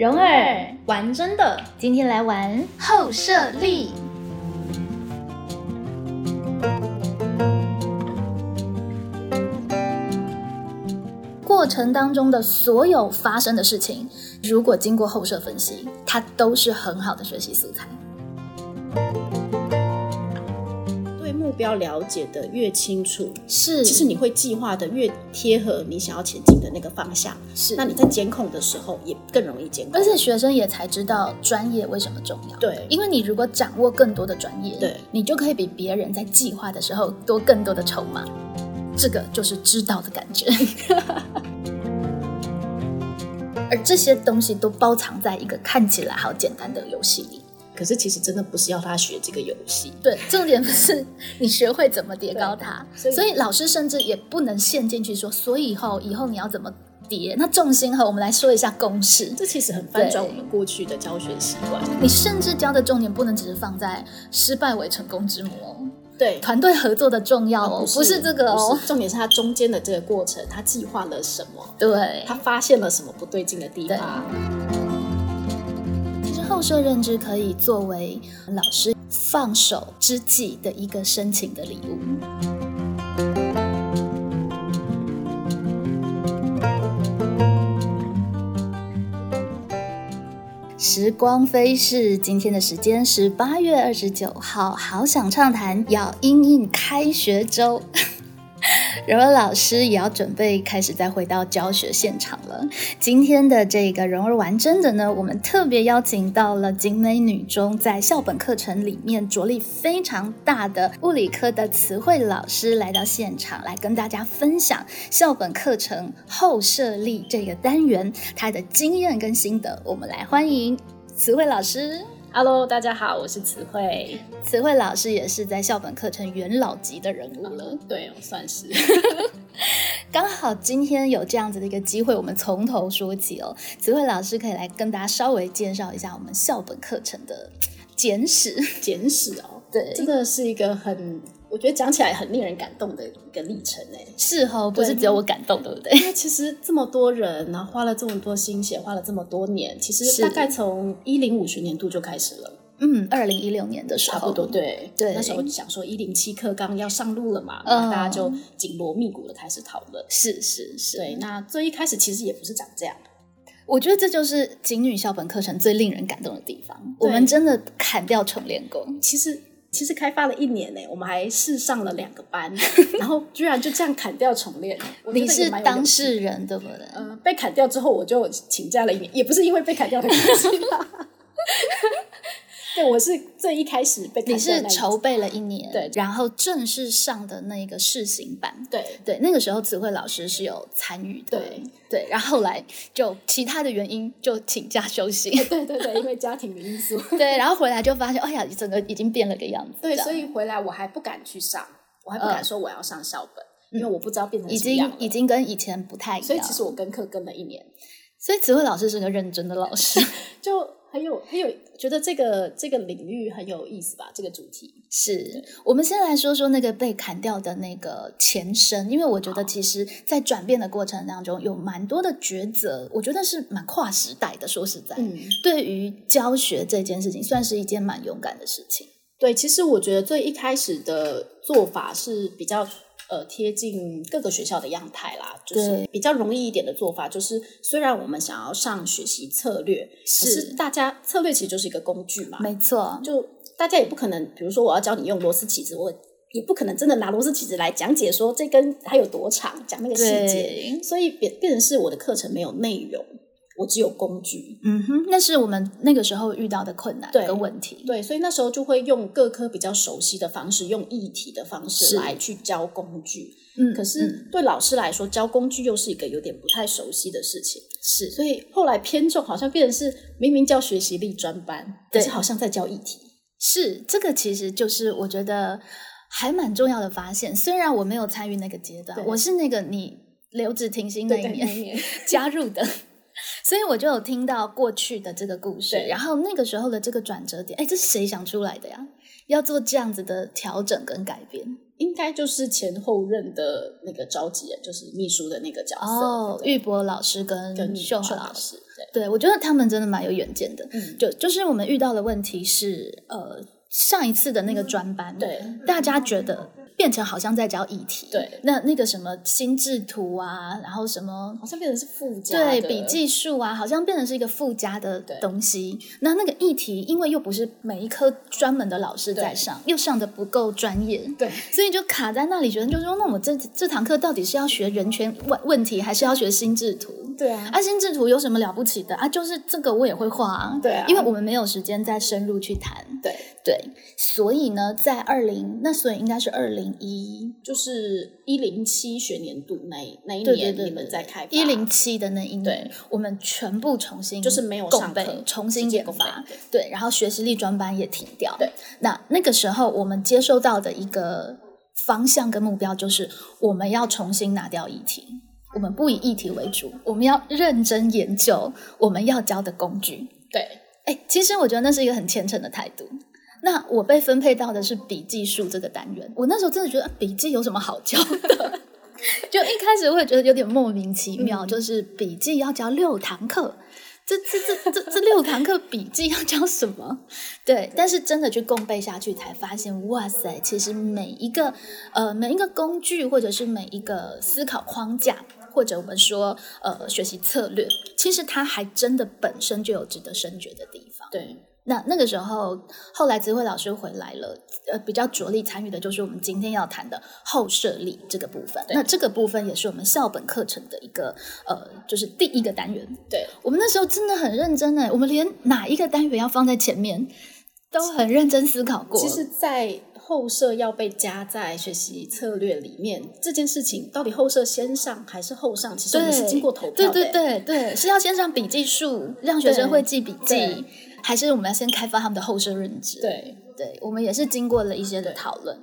蓉儿玩真的，今天来玩后设立。过程当中的所有发生的事情，如果经过后设分析，它都是很好的学习素材。对目标了解的越清楚，是，其实你会计划的越贴合你想要前进的那个方向。是，那你在监控的时候也更容易监控，而且学生也才知道专业为什么重要。对，因为你如果掌握更多的专业，对，你就可以比别人在计划的时候多更多的筹码。这个就是知道的感觉，而这些东西都包藏在一个看起来好简单的游戏里。可是其实真的不是要他学这个游戏，对，重点不是你学会怎么叠高它，所以老师甚至也不能陷进去说，所以以后以后你要怎么叠？那重心和我们来说一下公式，这其实很翻转我们过去的教学习惯。你甚至教的重点不能只是放在失败为成功之母。对团队合作的重要哦，不是这个哦，重点是他中间的这个过程，他计划了什么？对，他发现了什么不对劲的地方？透射认知可以作为老师放手之际的一个深情的礼物。时光飞逝，今天的时间是八月二十九号，好想畅谈，要应应开学周。柔儿老师也要准备开始再回到教学现场了。今天的这个柔儿玩真的呢，我们特别邀请到了景美女中在校本课程里面着力非常大的物理科的词汇老师来到现场，来跟大家分享校本课程后设立这个单元他的经验跟心得。我们来欢迎词汇老师。Hello，大家好，我是词汇。词汇老师也是在校本课程元老级的人物了，对，算是。刚好今天有这样子的一个机会，我们从头说起哦。词汇老师可以来跟大家稍微介绍一下我们校本课程的简史，简史哦。对，这个是一个很。我觉得讲起来很令人感动的一个历程哎，是哦，不是只有我感动，对不对？因为其实这么多人，然后花了这么多心血，花了这么多年，其实大概从一零五学年度就开始了。嗯，二零一六年的时候，差不多对对。那时候想说一零七课纲要上路了嘛，大家就紧锣密鼓的开始讨论。是是是，对。那最一开始其实也不是长这样，我觉得这就是景女校本课程最令人感动的地方。我们真的砍掉重练功，其实。其实开发了一年呢，我们还试上了两个班，然后居然就这样砍掉重练。你是当事人对不对？嗯，被砍掉之后我就请假了一年，也不是因为被砍掉的关系。对，我是最一开始被你是筹备了一年，对，然后正式上的那个试行版，对对，那个时候词汇老师是有参与的，对对，然后后来就其他的原因就请假休息，对对对，因为家庭的因素，对，然后回来就发现，哎呀，整个已经变了个样子，对，所以回来我还不敢去上，我还不敢说我要上校本，因为我不知道变成已经已经跟以前不太一样，所以其实我跟课跟了一年，所以词汇老师是个认真的老师，就。很有很有，觉得这个这个领域很有意思吧？这个主题是我们先来说说那个被砍掉的那个前身，因为我觉得其实，在转变的过程当中，有蛮多的抉择，我觉得是蛮跨时代的。说实在，嗯，对于教学这件事情，算是一件蛮勇敢的事情。对，其实我觉得最一开始的做法是比较。呃，贴近各个学校的样态啦，就是比较容易一点的做法。就是虽然我们想要上学习策略，可是大家策略其实就是一个工具嘛，没错。就大家也不可能，比如说我要教你用螺丝起子，我也不可能真的拿螺丝起子来讲解说这根它有多长，讲那个细节。所以变变成是我的课程没有内容。我只有工具，嗯哼，那是我们那个时候遇到的困难跟问题。对，所以那时候就会用各科比较熟悉的方式，用议题的方式来去教工具。嗯，可是对老师来说，教工具又是一个有点不太熟悉的事情。是，所以后来偏重好像变成是明明教学习力专班，但是好像在教议题。是，这个其实就是我觉得还蛮重要的发现。虽然我没有参与那个阶段，我是那个你留职停薪那一年 加入的。所以我就有听到过去的这个故事，然后那个时候的这个转折点，哎，这是谁想出来的呀？要做这样子的调整跟改变？应该就是前后任的那个召集人，就是秘书的那个角色。哦，玉博老师跟跟秀秀华老师，师，对，对我觉得他们真的蛮有远见的。嗯，就就是我们遇到的问题是，呃，上一次的那个专班，对，大家觉得变成好像在教议题，对那那个什么心智图啊，然后什么好像变成是附加对笔记术啊，好像变成是一个附加的东西。那那个议题，因为又不是每一科专门的老师在上，又上的不够专业，对所以就卡在那里，觉得就是说，那我这这堂课到底是要学人权问问题，还是要学心智图？对啊，啊，心智图有什么了不起的？啊？就是这个我也会画啊，对啊。因为我们没有时间再深入去谈。对，对，所以呢，在二零那所以应该是二零一就是一零七学年度那一那一年你们在开一零七的那一年对，我们全部重新就是没有上课重新研发。备，对，然后学习力专班也停掉。对，那那个时候我们接收到的一个方向跟目标就是，我们要重新拿掉议题。我们不以议题为主，我们要认真研究我们要教的工具。对哎，其实我觉得那是一个很虔诚的态度。那我被分配到的是笔记术这个单元，我那时候真的觉得啊笔记有什么好教的？就一开始会觉得有点莫名其妙，嗯就是笔记要教六堂课，这这这这这六堂课笔记要教什么？对，但是真的去共背下去，才发现哇塞，其实每一个呃每一个工具，或者是每一个思考框架，或者我们说呃学习策略，其实它还真的本身就有值得深掘的地方。对那那个时候，后来智慧老师回来了，呃，比较着力参与的就是我们今天要谈的后设立这个部分。那这个部分也是我们校本课程的一个呃，就是第一个单元。对我们那时候真的很认真哎，我们连哪一个单元要放在前面都很认真思考过。其实，在后设要被加在学习策略里面这件事情，到底后设先上还是后上？其实我们是经过投票的、对对对对，是要先上笔记术，让学生会记笔记，还是我们要先开发他们的后设认知？对对，我们也是经过了一些的讨论。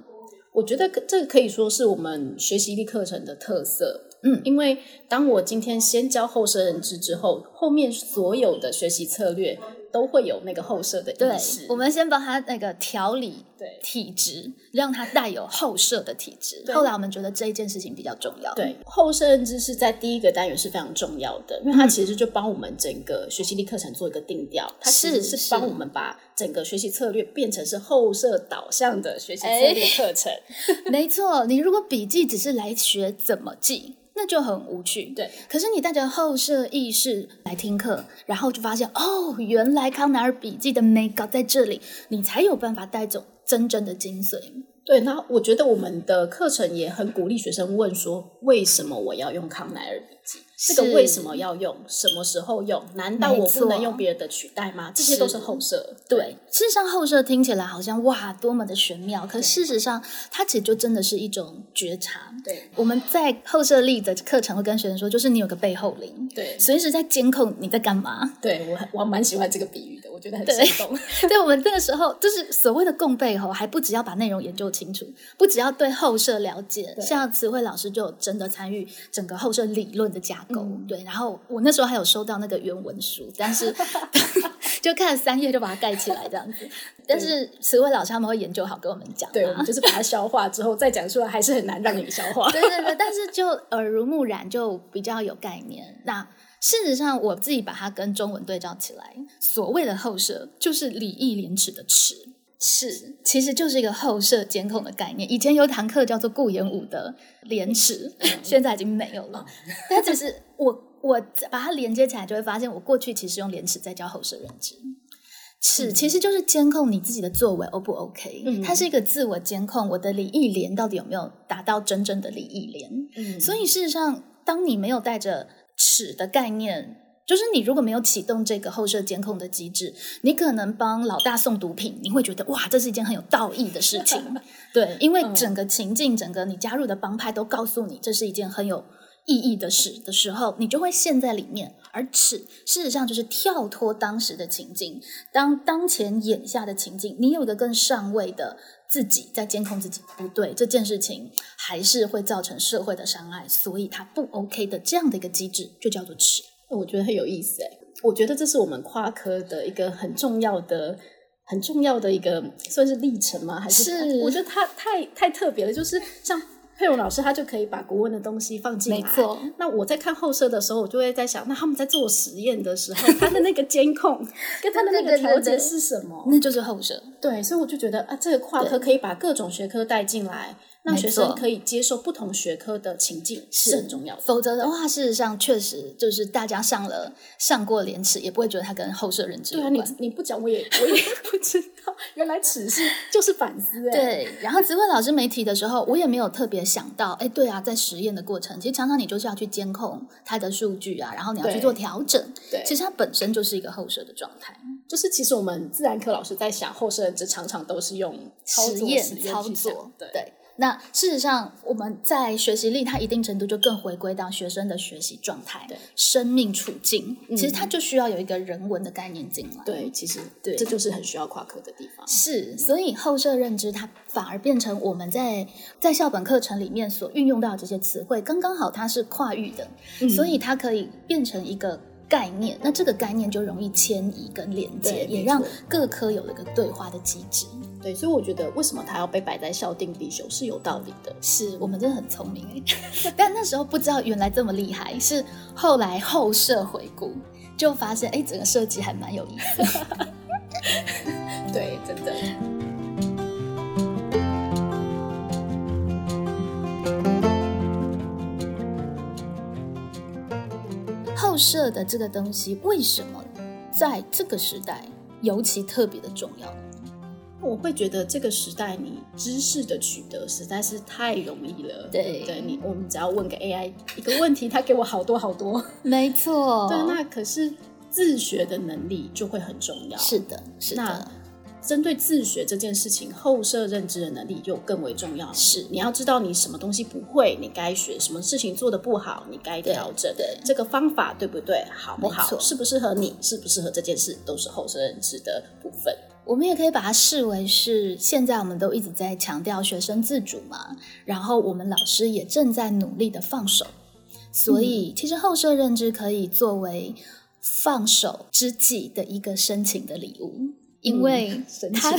我觉得这个可以说是我们学习力课程的特色。嗯因为当我今天先教后设认知之后，后面所有的学习策略都会有那个后设的对意识。，我们先帮他那个调理对体质，让他带有后设的体质。对后来我们觉得这一件事情比较重要。对，后设认知是在第一个单元是非常重要的，因为它其实就帮我们整个学习力课程做一个定调，它其实是是帮我们把整个学习策略变成是后设导向的学习策略课程。没错，你如果笔记只是来学怎么记，那就很无趣。对，可是你带着后设意识来听课，然后就发现哦，原来康奈尔笔记的美感在这里，你才有办法带走真正的精髓。对，那我觉得我们的课程也很鼓励学生问说，为什么我要用康奈尔笔记？这个为什么要用？什么时候用？难道我不能用别人的取代吗？这些都是后设。对，事实上后设听起来好像哇多么的玄妙，可事实上它其实就真的是一种觉察。对我们在后设力的课程会跟学生说，就是你有个背后灵，对随时在监控你在干嘛。对，我很我蛮喜欢这个比喻的，我觉得很对生动。对，我们这个时候就是所谓的共背后，还不只要把内容研究清楚，不只要对后设了解，像词汇老师就真的参与整个后设理论的架构。嗯对，然后我那时候还有收到那个原文书，但是 就看了三页就把它盖起来这样子。但是词汇老师他们会研究好跟我们讲、啊，对，我们就是把它消化之后再讲出来，还是很难让你消化。对对对，但是就耳濡目染，就比较有概念。那事实上，我自己把它跟中文对照起来，所谓的后舍就是礼义廉耻的耻。是，其实就是一个后设监控的概念。以前有一堂课叫做顾炎武的廉耻，现在已经没有了。但只是我我把它连接起来，就会发现我过去其实用廉耻在教后设认知。是，其实就是监控你自己的作为 O 不 OK，、嗯它是一个自我监控，我的礼义廉到底有没有达到真正的礼义廉？嗯所以事实上，当你没有带着尺的概念，就是你如果没有启动这个后设监控的机制，你可能帮老大送毒品，你会觉得哇，这是一件很有道义的事情。对，因为整个情境，整个你加入的帮派都告诉你这是一件很有意义的事的时候，你就会陷在里面。而耻事实上就是跳脱当时的情境，当当前眼下的情境，你有一个更上位的自己在监控自己，不对，这件事情还是会造成社会的伤害，所以它不 OK 的这样的一个机制，就叫做尺。我觉得很有意思哎，我觉得这是我们跨科的一个很重要的很重要的一个算是历程吗？还是是我觉得它太太特别了，就是像。佩蓉老师他就可以把国文的东西放进来。没错。那我在看后设的时候，我就会在想，那他们在做实验的时候，他的那个监控 跟他的那个调节是什么？那就是后设。对，所以我就觉得啊，这个跨科可以把各种学科带进来。让学生可以接受不同学科的情境是很重要的，否则的话，事实上确实就是大家上了上过廉耻，也不会觉得它跟后设认知对啊，你你不讲我也我也不知道，原来耻是就是反思哎。对，然后子慧老师没提的时候，我也没有特别想到，哎，对啊，在实验的过程，其实常常你就是要去监控它的数据啊，然后你要去做调整。对，其实它本身就是一个后设的状态，就是其实我们自然科老师在想后设认知，常常都是用实验操作，对。那事实上，我们在学习力，它一定程度就更回归到学生的学习状态、生命处境。其实它就需要有一个人文的概念进来。对，其实对，这就是很需要跨科的地方。是，所以后设认知它反而变成我们在在校本课程里面所运用到的这些词汇，刚刚好它是跨域的，所以它可以变成一个。概念，那这个概念就容易迁移跟连接，也让各科有了个对话的机制。对，所以我觉得为什么它要被摆在校定必修是有道理的。是我们真的很聪明 但那时候不知道原来这么厉害，是后来后设回顾就发现，哎，整个设计还蛮有意思。对，真的。后设的这个东西为什么在这个时代尤其特别的重要？我会觉得这个时代你知识的取得实在是太容易了。对，对你我们只要问个 AI 一个问题，它给我好多好多。没错。对，那可是自学的能力就会很重要。是的，是的。那针对自学这件事情，后设认知的能力又更为重要。是，你要知道你什么东西不会，你该学什么事情做的不好，你该调整。对，这个方法对不对？好不好？适不适合你？适不适合这件事，都是后设认知的部分。我们也可以把它视为是，现在我们都一直在强调学生自主嘛，然后我们老师也正在努力的放手，所以其实后设认知可以作为放手之际的一个深情的礼物。因为 他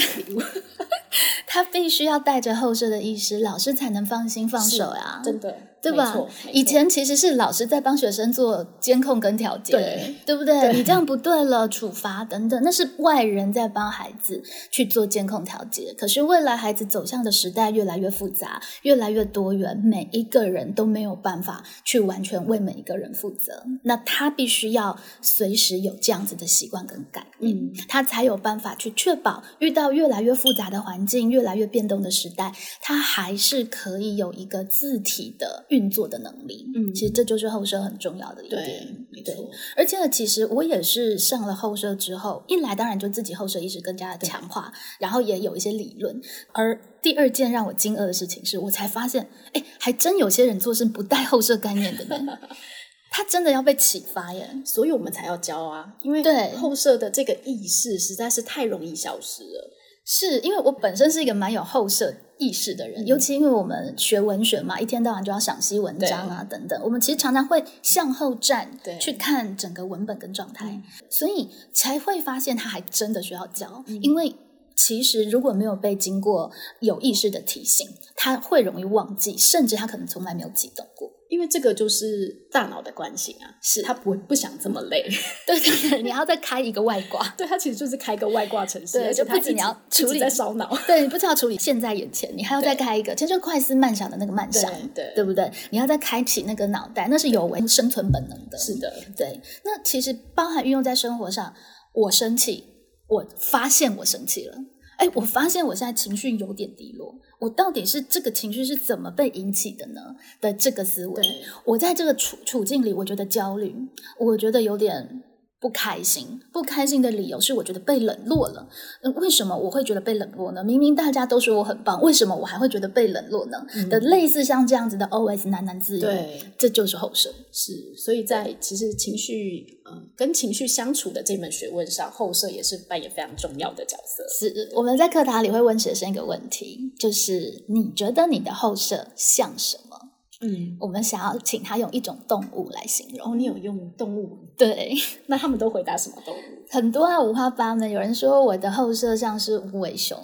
他必须要带着后设的意识，老师才能放心放手呀，真的。对吧？以前其实是老师在帮学生做监控跟调节，对对不对？你这样不对了，处罚等等，那是外人在帮孩子去做监控调节。可是未来孩子走向的时代越来越复杂，越来越多元，每一个人都没有办法去完全为每一个人负责。那他必须要随时有这样子的习惯跟改变，他才有办法去确保遇到越来越复杂的环境、越来越变动的时代，它还是可以有一个字体的。运作的能力，嗯，其实这就是后设很重要的一点，没错。而且呢，其实我也是上了后设之后，一来当然就自己后设意识更加的强化，然后也有一些理论。而第二件让我惊愕的事情是，我才发现，哎，还真有些人做事不带后设概念的呢，他真的要被启发耶，所以我们才要教啊，因为对后设的这个意识实在是太容易消失了。是因为我本身是一个蛮有后设意识的人，尤其因为我们学文学嘛，一天到晚就要赏析文章啊等等，我们其实常常会向后站去看整个文本跟状态，所以才会发现他还真的需要教，因为其实如果没有被经过有意识的提醒，他会容易忘记，甚至他可能从来没有启动过。因为这个就是大脑的惯性啊，是他不不想这么累，对对对，你要再开一个外挂，对他其实就是开一个外挂程式，对，就不仅你要处理在烧脑，对你不只要处理现在眼前，你还要再开一个，其实就快思慢想的那个慢想，对对不对？你要再开启那个脑袋，那是有违生存本能的，是的，对。那其实包含运用在生活上，我生气，我发现我生气了。哎，我发现我现在情绪有点低落，我到底是这个情绪是怎么被引起的呢？的这个思维，我在这个处处境里，我觉得焦虑，我觉得有点。不开心，不开心的理由是我觉得被冷落了。那为什么我会觉得被冷落呢？明明大家都说我很棒，为什么我还会觉得被冷落呢？的类似像这样子的 OS 喃喃自语，对，这就是后设。是，所以在其实情绪，呃，跟情绪相处的这门学问上，后设也是扮演非常重要的角色。是，我们在课堂里会问学生一个问题，就是你觉得你的后设像什么？嗯，我们想要请他用一种动物来形容。哦，你有用动物？对，那他们都回答什么动物？很多啊，五花八门。有人说我的后摄像是无尾熊，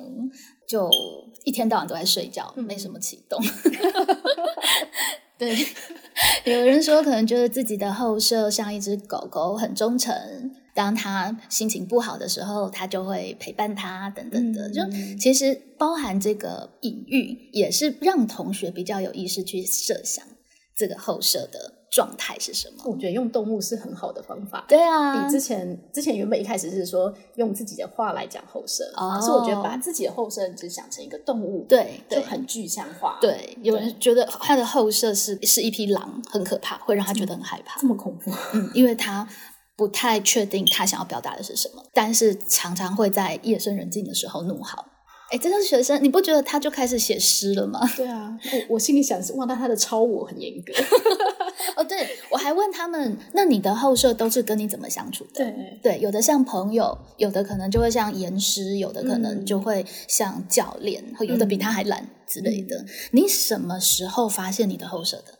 就一天到晚都在睡觉，没什么启动。对，有人说可能觉得自己的后摄像一只狗狗，很忠诚。当他心情不好的时候，他就会陪伴他，等等的。就其实包含这个隐喻，也是让同学比较有意识去设想这个后设的状态是什么。我觉得用动物是很好的方法。对啊，比之前之前原本一开始是说用自己的话来讲后设，哦可是我觉得把自己的后设只想成一个动物，对对就很具象化。，对，有人觉得他的后设是是一匹狼，很可怕，会让他觉得很害怕这。么恐怖。嗯，因为他不太确定他想要表达的是什么，但是常常会在夜深人静的时候怒吼。哎，这个学生，你不觉得他就开始写诗了吗？对啊，我我心里想是哇，那他的超我很严格。哦，对，我还问他们，那你的后设都是跟你怎么相处的？对对，有的像朋友，有的可能就会像严师，有的可能嗯就会像教练，或有的比他还懒之类的。你什么时候发现你的后设的？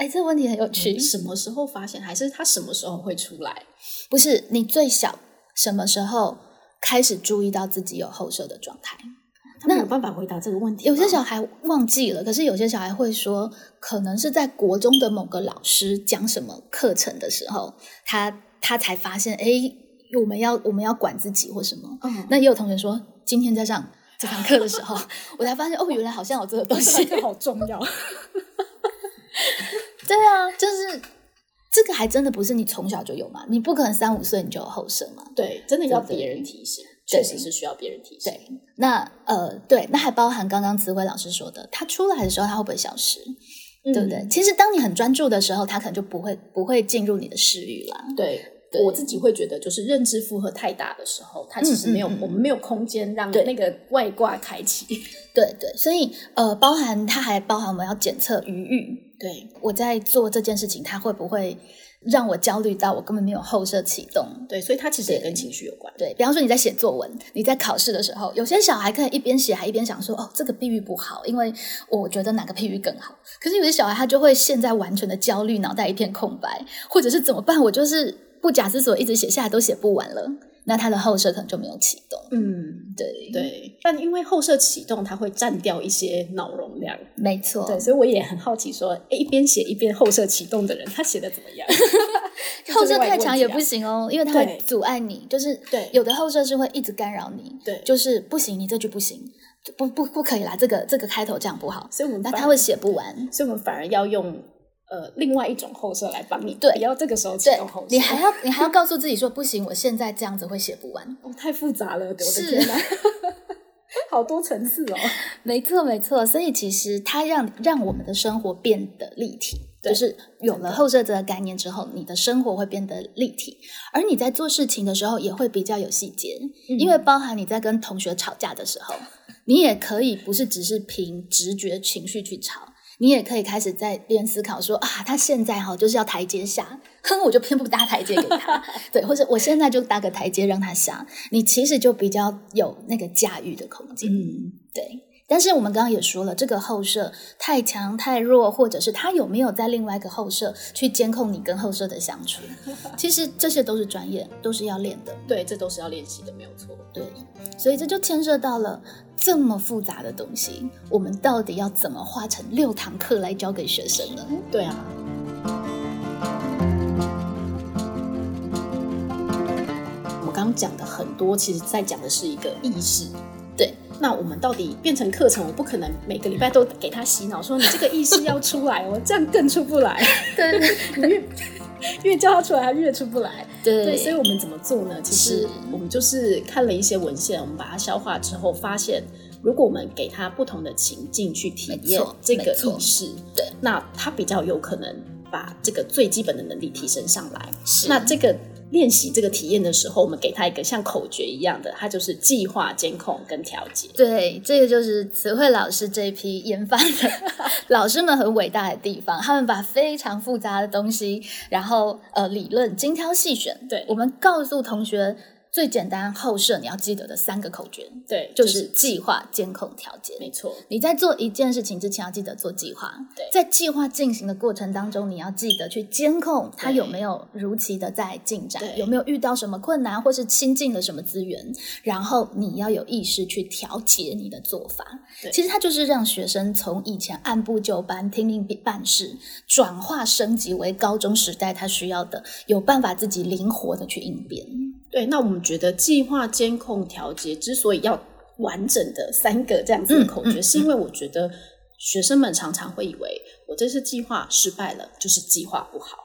哎，这个问题很有趣。什么时候发现？还是他什么时候会出来？不是你最小什么时候开始注意到自己有后射的状态？那有办法回答这个问题。有些小孩忘记了，可是有些小孩会说，可能是在国中的某个老师讲什么课程的时候，他他才发现，哎，我们要我们要管自己或什么。嗯，那也有同学说，今天在上这堂课的时候，我才发现，哦，原来好像有这个东西。这个好重要。对啊，就是这个还真的不是你从小就有嘛，你不可能三五岁你就有后生嘛。对，真的要别人提醒，确实是需要别人提醒。对，那呃，对，那还包含刚刚慈慧老师说的，他出来的时候他会不会消失，嗯对不对？其实当你很专注的时候，他可能就不会不会进入你的视域啦。对我自己会觉得，就是认知负荷太大的时候，它其实没有，嗯嗯嗯我们没有空间让那个外挂开启。对对，所以呃，包含它还包含我们要检测余裕，对，我在做这件事情，它会不会让我焦虑到我根本没有后设启动？对，所以它其实也跟情绪有关。对比方说你在写作文，你在考试的时候，有些小孩可以一边写还一边想说，哦，这个比喻不好，因为我觉得哪个比喻更好。可是有些小孩他就会现在完全的焦虑，脑袋一片空白，或者是怎么办？我就是不假思索一直写下来都写不完了，那他的后设可能就没有启动。嗯，对，对。但因为后设启动，它会占掉一些脑容量。没错。对，所以我也很好奇说，诶一边写一边后设启动的人，他写的怎么样？后设太强也不行。哦，因为它会阻碍你。就是对有的后设是会一直干扰你，对就是不行，你这句不行，不不不可以啦，这个这个开头这样不好，所以我们反那他会写不完。所以我们反而要用呃另外一种后设来帮你，对不要这个时候启对动后设。你还要你还要告诉自己说不行，我现在这样子会写不完。哦，太复杂了，我的是天哪，好多层次哦。没错没错，所以其实它让让我们的生活变得立体。对就是有了后设这个概念之后，你的生活会变得立体，而你在做事情的时候也会比较有细节，因为包含你在跟同学吵架的时候，你也可以不是只是凭直觉情绪去吵，你也可以开始在边思考说啊，他现在哈就是要台阶下，哼，我就偏不搭台阶给他，对，或者我现在就搭个台阶让他下，你其实就比较有那个驾驭的空间，嗯，对。但是我们刚刚也说了，这个后设太强太弱，或者是他有没有在另外一个后设去监控你跟后设的相处，其实这些都是专业，都是要练的。对，这都是要练习的，没有错。对，所以这就牵涉到了这么复杂的东西，我们到底要怎么化成六堂课来教给学生呢？对啊。我们刚刚讲的很多，其实在讲的是一个意识。对，那我们到底变成课程，我不可能每个礼拜都给他洗脑，说你这个意识要出来 我，这样更出不来。对你越越叫他出来，他越出不来。对对，所以我们怎么做呢？其实我们就是看了一些文献，我们把它消化之后，发现如果我们给他不同的情境去体没验错这个意识，对，那他比较有可能把这个最基本的能力提升上来。是那这个练习这个体验的时候，我们给他一个像口诀一样的，它就是计划、监控跟调节。对，这个就是词汇老师这一批研发的老师们很伟大的地方，他们把非常复杂的东西，然后呃理论精挑细选。对我们告诉同学最简单后设你要记得的三个口诀，对，就是计划、监控、调节。没错。你在做一件事情之前要记得做计划，对，在计划进行的过程当中，你要记得去监控它有没有如期的在进展，有没有遇到什么困难，或是新进了什么资源，然后你要有意识去调节你的做法。其实它就是让学生从以前按部就班、听命办事，转化升级为高中时代他需要的，有办法自己灵活的去应变。对，那我们觉得计划、监控、调节之所以要完整的三个这样子的口诀，是因为我觉得学生们常常会以为我这次计划失败了，就是计划不好。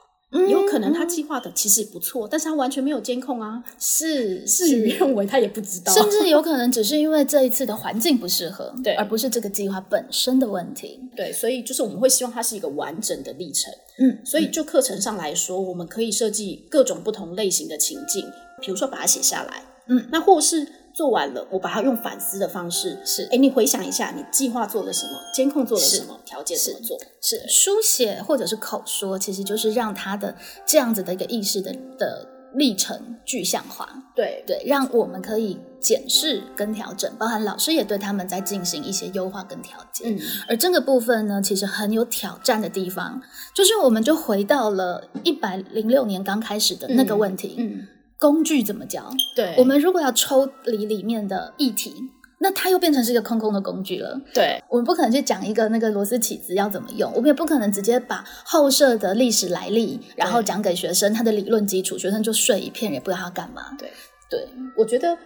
有可能他计划的其实不错，但是他完全没有监控啊。是，事与愿违，他也不知道。甚至有可能只是因为这一次的环境不适合，对，而不是这个计划本身的问题。对，所以就是我们会希望它是一个完整的历程。嗯，所以就课程上来说，我们可以设计各种不同类型的情境，比如说把它写下来。嗯，那或是。做完了，我把它用反思的方式是，哎，你回想一下，你计划做了什么，监控做了什么，调节怎么做？是书写或者是口说，其实就是让他的这样子的一个意识的的历程具象化。对对，让我们可以检视跟调整，包含老师也对他们在进行一些优化跟调节。嗯，而这个部分呢，其实很有挑战的地方，就是我们就回到了一百零六年刚开始的那个问题。嗯。工具怎么教？对，我们如果要抽离里面的议题，那它又变成是一个空空的工具了。对，我们不可能去讲一个那个螺丝起子要怎么用，我们也不可能直接把后设的历史来历，然后讲给学生他的理论基础，学生就睡一片，也不知道他干嘛。对，对，我觉得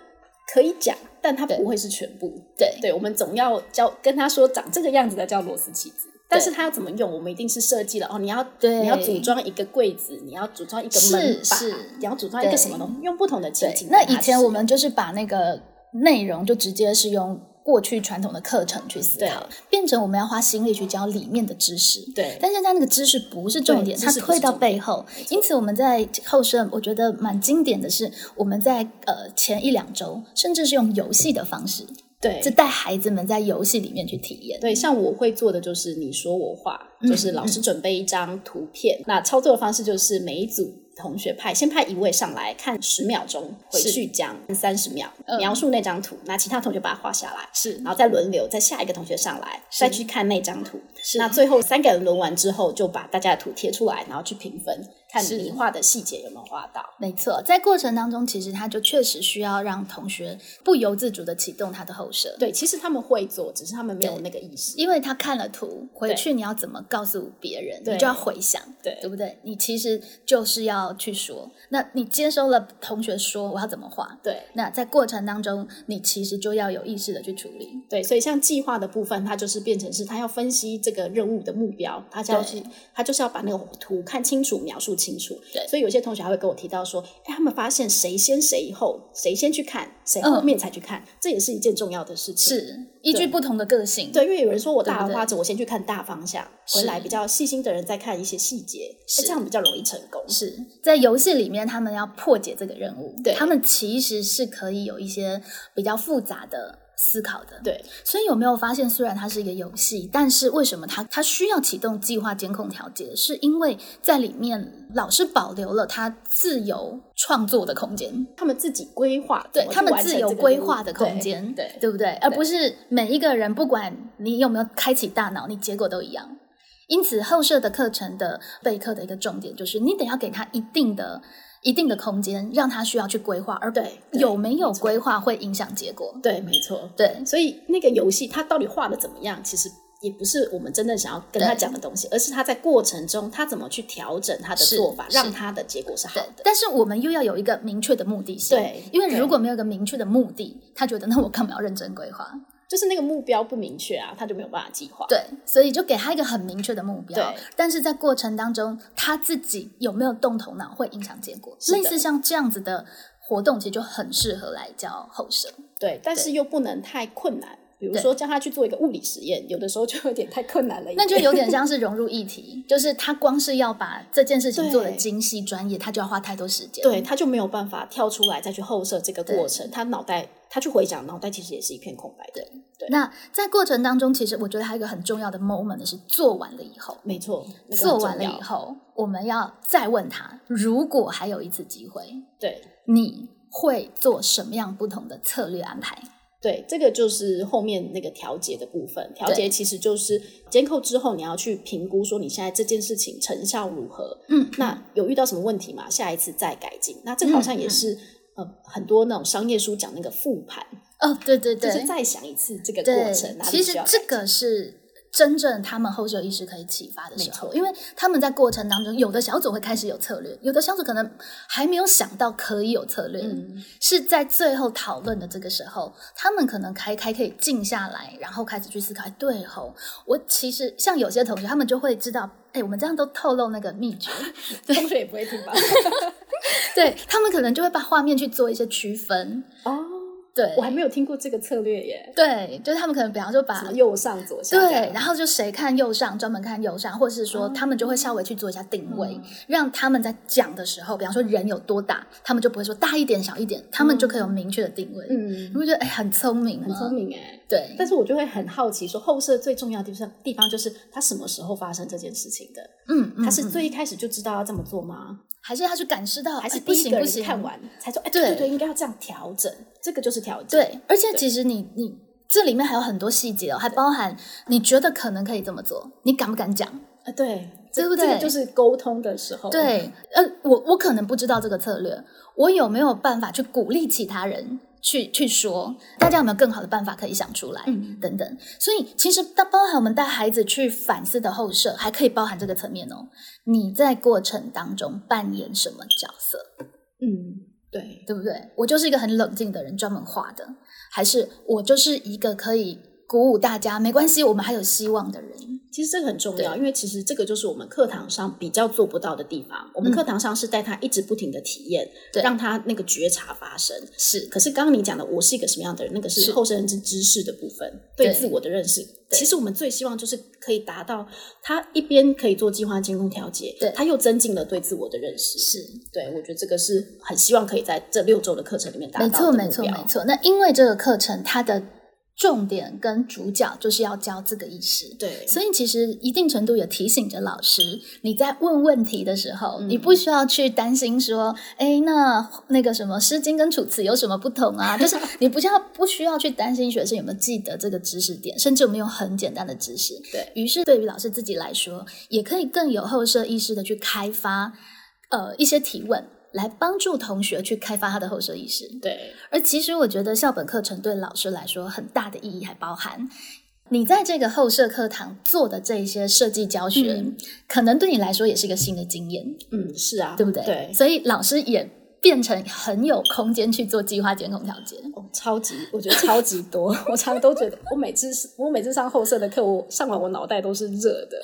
可以讲，但它不会是全部。对，对，我们总要教跟他说长这个样子的叫螺丝起子。但是它要怎么用？我们一定是设计了哦。你要你要组装一个柜子，你要组装一个门把，你要组装一个什么东西？用不同的情景。那以前我们就是把那个内容就直接是用过去传统的课程去思考，变成我们要花心力去教里面的知识。对，但现在那个知识不是重点，它推到背后。因此我们在后生，我觉得蛮经典的是，我们在呃前一两周，甚至是用游戏的方式。对，就带孩子们在游戏里面去体验。对，像我会做的就是你说我画，就是老师准备一张图片，那操作的方式就是每一组同学派先派一位上来看十秒钟，回去讲三十秒描述那张图，那其他同学把它画下来，是，然后再轮流，再下一个同学上来再去看那张图，是，那最后三个人轮完之后，就把大家的图贴出来，然后去评分。看你画的细节有没有画到？没错，在过程当中，其实他就确实需要让同学不由自主的启动他的后设。对，其实他们会做，只是他们没有那个意识。因为他看了图回去，你要怎么告诉别人？你就要回想，对对不对？你其实就是要去说。那你接收了同学说我要怎么画？对。那在过程当中，你其实就要有意识的去处理。对，所以像计划的部分，它就是变成是他要分析这个任务的目标，他就是他就是要把那个图看清楚、描述清楚。对，所以。有些同学还会跟我提到说：“哎，他们发现谁先谁后，谁先去看，谁后面才去看，这也是一件重要的事情。是依据不同的个性，对，因为有人说我大而化之，我先去看大方向，回来比较细心的人再看一些细节，是这样比较容易成功。是在游戏里面，他们要破解这个任务，对他们其实是可以有一些比较复杂的。”思考的对，所以有没有发现，虽然它是一个游戏，但是为什么它它需要启动计划、监控、调节？是因为在里面老师保留了他自由创作的空间，他们自己规划，对他们自由规划的空间，对对不对？而不是每一个人，不管你有没有开启大脑，你结果都一样。因此，后设的课程的备课的一个重点就是，你得要给他一定的。一定的空间，让他需要去规划，而对有没有规划会影响结果。对，没错，对，所以那个游戏他到底画的怎么样，其实也不是我们真正想要跟他讲的东西，而是他在过程中他怎么去调整他的做法，让他的结果是好的。但是我们又要有一个明确的目的性，对，因为如果没有一个明确的目的，他觉得那我干嘛要认真规划？就是那个目标不明确啊，他就没有办法计划。对，所以就给他一个很明确的目标。对，但是在过程当中，他自己有没有动头脑，会影响结果。类似像这样子的活动，其实就很适合来教后生。对，但是又不能太困难。比如说叫他去做一个物理实验，有的时候就有点太困难了。那就有点像是融入议题，就是他光是要把这件事情做的精细专业，他就要花太多时间。对，他就没有办法跳出来再去后设这个过程。他脑袋，他去回想，脑袋其实也是一片空白的。对。那在过程当中，其实我觉得还有一个很重要的 moment 是做完了以后，没错，做完了以后，我们要再问他，如果还有一次机会，对你会做什么样不同的策略安排？对，这个就是后面那个调节的部分。调节其实就是监控之后，你要去评估说你现在这件事情成效如何。嗯，那有遇到什么问题吗？下一次再改进。那这个好像也是、呃很多那种商业书讲那个复盘，哦，对对对，就是再想一次这个过程。其实这个是真正他们后续意识可以启发的时候，因为他们在过程当中，有的小组会开始有策略，有的小组可能还没有想到可以有策略，嗯是在最后讨论的这个时候，他们可能开开可以静下来，然后开始去思考。哎对吼，我其实像有些同学，他们就会知道，哎，我们这样都透露那个秘诀，同学也不会听吧？对他们可能就会把画面去做一些区分。哦，对，我还没有听过这个策略耶。对，就是他们可能比方说把右上左下这对，然后就谁看右上，专门看右上，或者是说他们就会稍微去做一下定位，嗯让他们在讲的时候，比方说人有多大，他们就不会说大一点、小一点，他们就可以有明确的定位。嗯你，会觉得哎，很聪明，很聪。明哎。对，但是我就会很好奇，说后设最重要的地方地方就是他什么时候发生这件事情的？嗯，嗯他是嗯最一开始就知道要这么做吗？还是他去感知到，还是第一个人行不行，看完才说，哎，对对对对，应该要这样调整，这个就是调整。对，而且其实你你这里面还有很多细节哦，还包含你觉得可能可以这么做，你敢不敢讲？啊，对，这对不对这个就是沟通的时候。对，呃，我我可能不知道这个策略，我有没有办法去鼓励其他人去去说？大家有没有更好的办法可以想出来？嗯等等。所以其实它包含我们带孩子去反思的后设，还可以包含这个层面哦。你在过程当中扮演什么角色？嗯，对，对不对？我就是一个很冷静的人，专门画的，还是我就是一个可以鼓舞大家，没关系，我们还有希望的人？其实这个很重要，因为其实这个就是我们课堂上比较做不到的地方。我们嗯课堂上是带他一直不停的体验，对让他那个觉察发生。是可是刚刚你讲的，我是一个什么样的人，那个是是后生之知知识的部分，对对自我的认识。其实我们最希望就是可以达到他一边可以做计划监控调节，对他又增进了对自我的认识。是。对，我觉得这个是很希望可以在这六周的课程里面达到没错，的目标。没错，没错。那因为这个课程它的重点跟主角就是要教这个意识，对，所以其实一定程度也提醒着老师，你在问问题的时候，嗯你不需要去担心说，哎，那那个什么《诗经》跟《楚辞》有什么不同啊？就是 你不需要不需要去担心学生有没有记得这个知识点，甚至我们用很简单的知识。对于是，对于老师自己来说，也可以更有后设意识的去开发呃一些提问。来帮助同学去开发他的后设意识，对，而其实我觉得校本课程对老师来说很大的意义，还包含你在这个后设课堂做的这一些设计教学，嗯。可能对你来说也是一个新的经验，嗯，是啊，对不对？对，所以老师也变成很有空间去做计划监控调节。哦，超级，我觉得超级多。我常常都觉得，我每次我每次上后设的课，我上完我脑袋都是热的、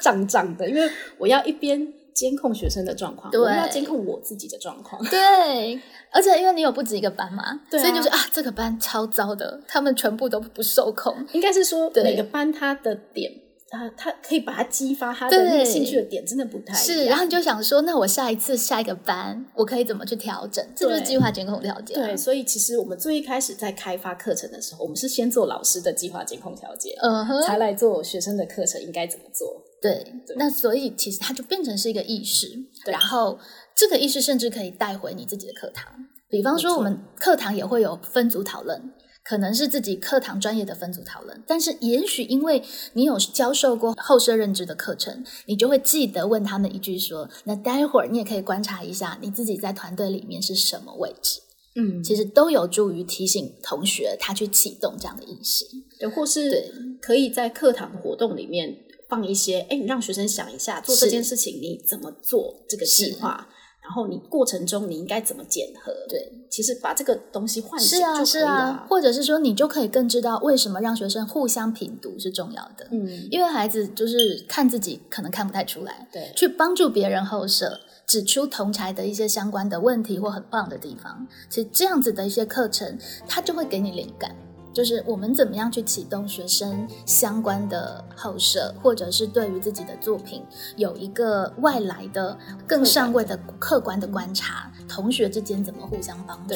胀胀的，因为我要一边监控学生的状况，我们要监控我自己的状况。对，而且因为你有不止一个班嘛，对啊所以就是啊，这个班超糟的，他们全部都不受控。应该是说每个班他的点，他他可以把它激发他的对那个兴趣的点，真的不太。是，然后你就想说，那我下一次下一个班，我可以怎么去调整？这就是计划监控调节、啊。对，所以其实我们最一开始在开发课程的时候，我们是先做老师的计划监控调节，嗯哼，才来做学生的课程应该怎么做。对，对那所以其实它就变成是一个意识，然后这个意识甚至可以带回你自己的课堂。比方说，我们课堂也会有分组讨论，可能是自己课堂专业的分组讨论，但是也许因为你有教授过后设认知的课程，你就会记得问他们一句说：“那待会儿你也可以观察一下你自己在团队里面是什么位置。”嗯，其实都有助于提醒同学他去启动这样的意识。对，或是对可以在课堂活动里面放一些，哎，你让学生想一下，做这件事情你怎么做这个计划，然后你过程中你应该怎么检核？对，其实把这个东西唤醒是啊，就是可以了啊，或者是说，你就可以更知道为什么让学生互相品读是重要的。嗯，因为孩子就是看自己可能看不太出来，对，去帮助别人后设，指出同才的一些相关的问题或很棒的地方。其实这样子的一些课程，它就会给你灵感。就是我们怎么样去启动学生相关的后设，或者是对于自己的作品有一个外来的更上位的客观的观察，同学之间怎么互相帮助。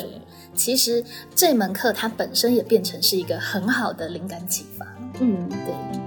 其实这门课它本身也变成是一个很好的灵感启发。嗯，对。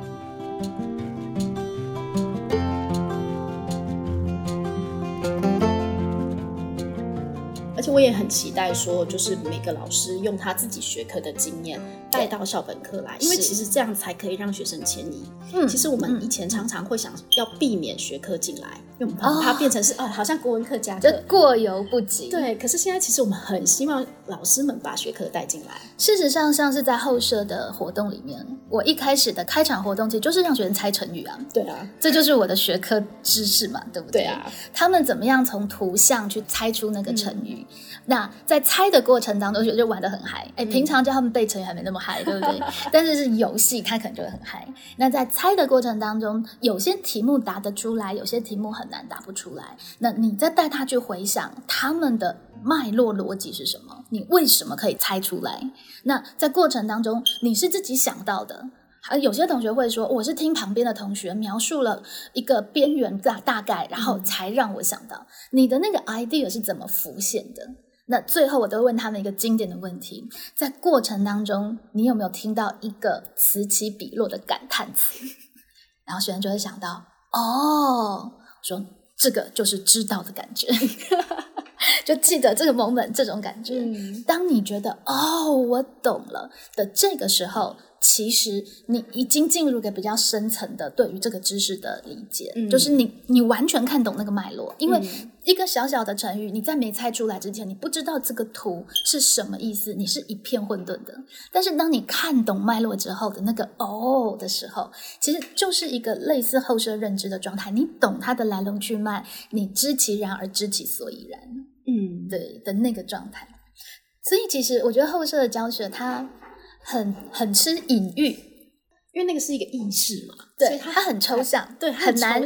而且我也很期待说，就是每个老师用他自己学科的经验带到校本课来，因为其实这样才可以让学生迁移。嗯其实我们嗯以前常常会想要避免学科进来，因为我们怕哦它变成是哦，好像国文课加这课。过犹不及。，对，可是现在其实我们很希望老师们把学科带进来。事实上，像是在后社的活动里面，我一开始的开场活动其实就是让学生猜成语啊，对啊，这就是我的学科知识嘛，对不对？对啊，他们怎么样从图像去猜出那个成语？嗯那在猜的过程当中，就就玩的很嗨。哎、平常叫他们背成语还没那么嗨，对不对？但是是游戏，他可能就会很嗨。那在猜的过程当中，有些题目答得出来，有些题目很难答不出来。那你再带他去回想他们的脉络逻辑是什么？你为什么可以猜出来？那在过程当中，你是自己想到的。还有些同学会说，我是听旁边的同学描述了一个边缘大大概，然后才让我想到你的那个 idea 是怎么浮现的。那最后我都会问他们一个经典的问题：在过程当中，你有没有听到一个此起彼落的感叹词？然后学生就会想到，哦，我说这个就是知道的感觉，就记得这个 moment 这种感觉。嗯，当你觉得哦，我懂了的这个时候，其实你已经进入一个比较深层的对于这个知识的理解，嗯就是你你完全看懂那个脉络，因为嗯一个小小的成语，你在没猜出来之前，你不知道这个图是什么意思，你是一片混沌的。但是当你看懂脉络之后的那个哦的时候，其实就是一个类似后设认知的状态，你懂它的来龙去脉，你知其然而知其所以然。嗯，对的那个状态。所以其实我觉得后设的教学它很很吃隐喻，因为那个是一个意识嘛，所对，以它它很抽象，对很难。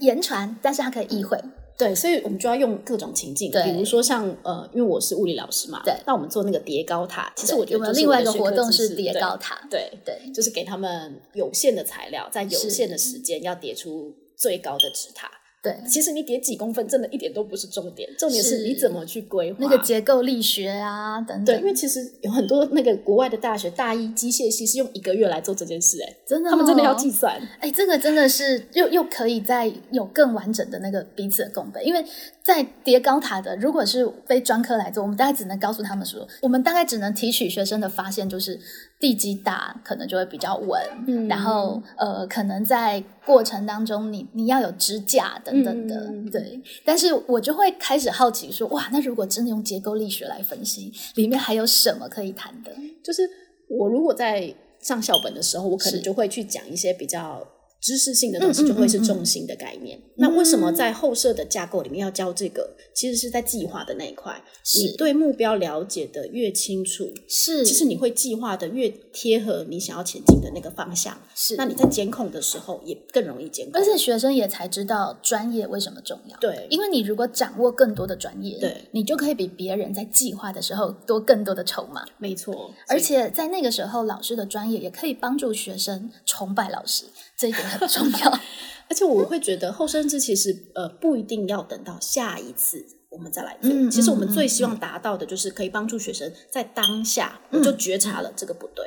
言传，但是它可以意会。对，所以我们就要用各种情境，对比如说像呃，因为我是物理老师嘛，对那我们做那个叠高塔，其实我觉得就是另外一个活动是叠高塔？对，对，就是给他们有限的材料，在有限的时间要叠出最高的纸塔。对，其实你叠几公分，真的一点都不是重点，重点是。是你怎么去规划。那个结构力学啊等对，等，因为其实有很多那个国外的大学大一机械系是用一个月来做这件事、哎，真的、他们真的要计。算。哎，这个真的是又又可以再有更完整的那个彼此的共备，因为在叠高塔的，如果是非专科来做，我们大概只能告诉他们说，我们大概只能提取学生的发现，就是地基大，可能就会比较稳，嗯然后呃，可能在过程当中你你要有支架等等的，嗯对。但是我就会开始好奇说，哇，那如果真的用结构力学来分析，里面还有什么可以谈的？就是我如果在上校本的时候，我可能就会去讲一些比较知识性的东嗯西，就会是重心的概念。那为什么在后设的架构里面要教这个？其实是在计划的那一块，你对目标了解的越清楚，是，其实你会计划的越贴合你想要前进的那个方向。是那你在监控的时候也更容易监控。而且学生也才知道专业为什么重要。对因为你如果掌握更多的专业，对你就可以比别人在计划的时候多更多的筹码。没错，而且在那个时候，老师的专业也可以帮助学生崇拜老师，这一点很重要。而且我会觉得后生之其实呃不一定要等到下一次我们再来做。嗯其实我们嗯最希望达到的就是可以帮助学生在当下我就觉察了这个不对，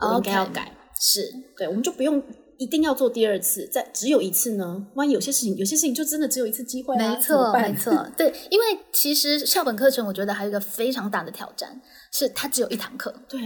我应该要改。是，对，我们就不用一定要做第二次，在只有一次呢，万一有些事情有些事情就真的只有一次机会啊，没错，没。错，对，因为其实校本课程，我觉得还有一个非常大的挑战，是它只有一堂课。对，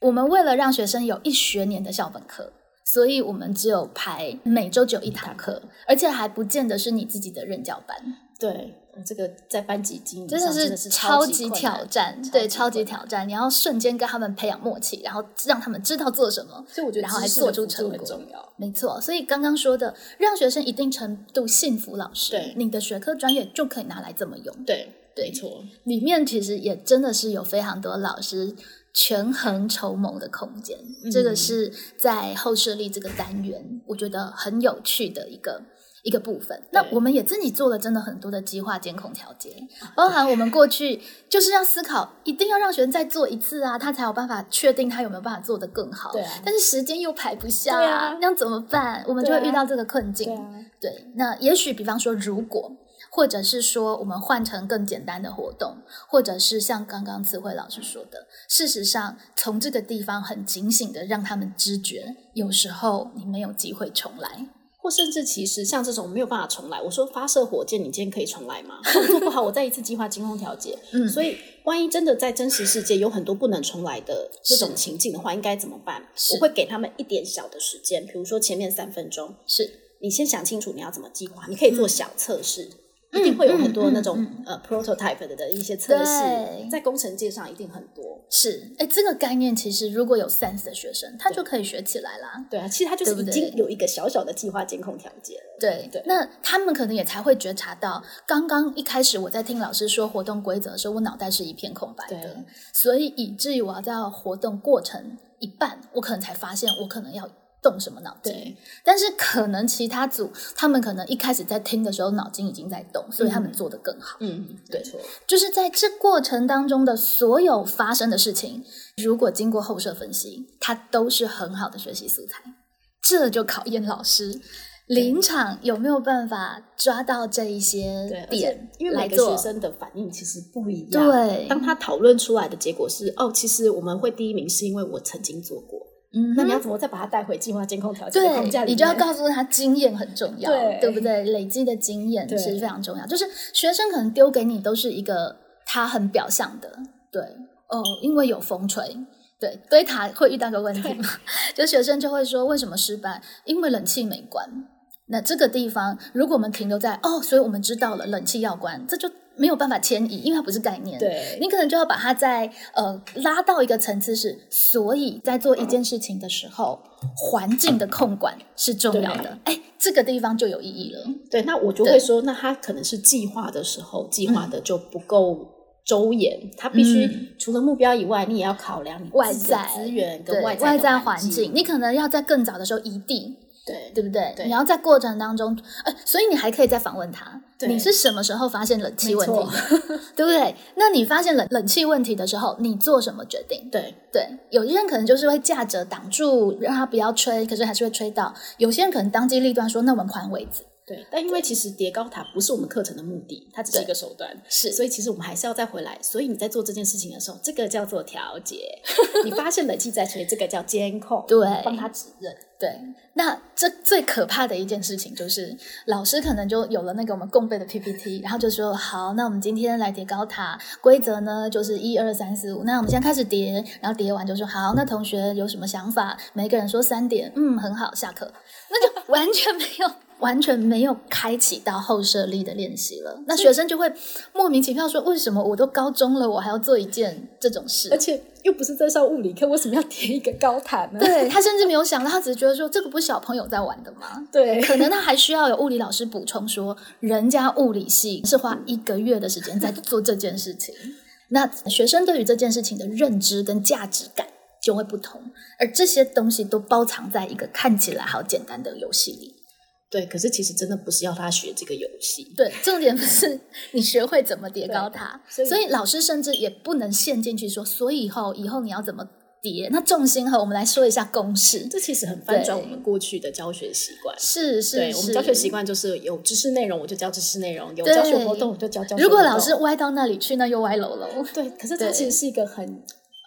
我们为了让学生有一学年的校本课，所以我们只有排每周只有一堂课，而且还不见得是你自己的任教班。对，这个在班级经营真的是超级挑战，对，超级挑战。你要瞬间跟他们培养默契，然后让他们知道做什么，所以我觉得然后还做出成果很重要。没错。所以刚刚说的，让学生一定程度信服老师，对你的学科专业就可以拿来这么用。对，对没错。里面其实也真的是有非常多老师权衡筹谋的空间，这个是在后设立这个单元，我觉得很有趣的一个。一个部分，那我们也自己做了真的很多的计划监控调节，包含我们过去就是要思考，一定要让学生再做一次啊，他才有办法确定他有没有办法做得更好。对啊但是时间又排不下，啊那怎么办？我们就会遇到这个困境。对啊，对，那也许比方说，如果或者是说我们换成更简单的活动，或者是像刚刚词慧老师说的，事实上从这个地方很警醒的让他们知觉，有时候你没有机会重来。或甚至其实像这种没有办法重来，我说发射火箭，你今天可以重来吗？我做不好，我再一次计划监控调节。嗯所以万一真的在真实世界有很多不能重来的这种情境的话，应该怎么办？我会给他们一点小的时间，比如说前面三分钟，是你先想清楚你要怎么计划，你可以做小测试。嗯一定会有很多嗯那种、嗯呃 prototype 的的一些测试，在工程界上一定很多。是，哎，这个概念其实如果有 sense 的学生，他就可以学起来啦。对啊，其实他就是已经有一个小小的计划监控条件了。对对那他们可能也才会觉察到，刚刚一开始我在听老师说活动规则的时候，我脑袋是一片空白的，所以以至于我要在活动过程一半，我可能才发现我可能要动什么脑筋。对但是可能其他组他们可能一开始在听的时候脑筋已经在动，所以他们做得更好。嗯，对。就是在这过程当中的所有发生的事情，如果经过后设分析，它都是很好的学习素材。这就考验老师临场有没有办法抓到这一些，点因为每个学。生的反应其实不一样。对当他讨论出来的结果是哦，其实我们会第一名是因为我曾经做过。嗯那你要怎么再把它带回计划监控条件的框架对？你就要告诉他经验很重要，对不对？累积的经验对是非常重要。就是学生可能丢给你都是一个他很表象的，对哦，因为有风吹。对，堆塔会遇到个问题嘛？就学生就会说，为什么失败？因为冷气没关。那这个地方，如果我们停留在哦，所以我们知道了冷气要关，这就没有办法迁移，因为它不是概念。对。你可能就要把它在呃拉到一个层次是，所以在做一件事情的时候，环境的控管是重要的。哎，这个地方就有意义了。对，那我就会说，那他可能是计划的时候计划的就不够周延，他必须嗯。除了目标以外，你也要考量你外在。资源跟外外在环境，你可能要在更早的时候移地，对对不对？对你要在过程当中，呃，所以你还可以再访问他，对你是什么时候发现冷气问题的，对不对？那你发现冷冷气问题的时候，你做什么决定？对对，有些人可能就是会架着挡住，让他不要吹，可是还是会吹到；有些人可能当机立断说，那我们换位置。对，但因为其实叠高塔不是我们课程的目的，它只是一个手段，是所以其实我们还是要再回来。所以你在做这件事情的时候，这个叫做调节。你发现冷气在吹，这个叫监控，对帮他指认。对，那这最可怕的一件事情就是，老师可能就有了那个我们共备的 PPT，然后就说好，那我们今天来叠高塔，规则呢就是一二三四五，那我们现在开始叠，然后叠完就说好，那同学有什么想法？每个人说三点，嗯，很好，下课，那就完全没有。完全没有开启到后设力的练习了，那学生就会莫名其妙说：“为什么我都高中了，我还要做一件这种事？”而且又不是在上物理课，为什么要填一个高塔呢？对他甚至没有想到，他只是觉得说这个不是小朋友在玩的吗？对可能他还需要有物理老师补充说，人家物理系是花一个月的时间在做这件事情，那学生对于这件事情的认知跟价值感就会不同，而这些东西都包藏在一个看起来好简单的游戏里。对，可是其实真的不是要他学这个游戏。对，重点不是你学会怎么叠高塔，所以所以老师甚至也不能陷进去说，所以以后以后你要怎么叠？那重心和我们来说一下公式。这其实很翻转我们过去的教学习惯。是是，对我们教学习惯就是有知识内容我就教知识内容，有教学活动我就教教学活动。如果老师歪到那里去，那又歪楼了。对，可是它对其实是一个很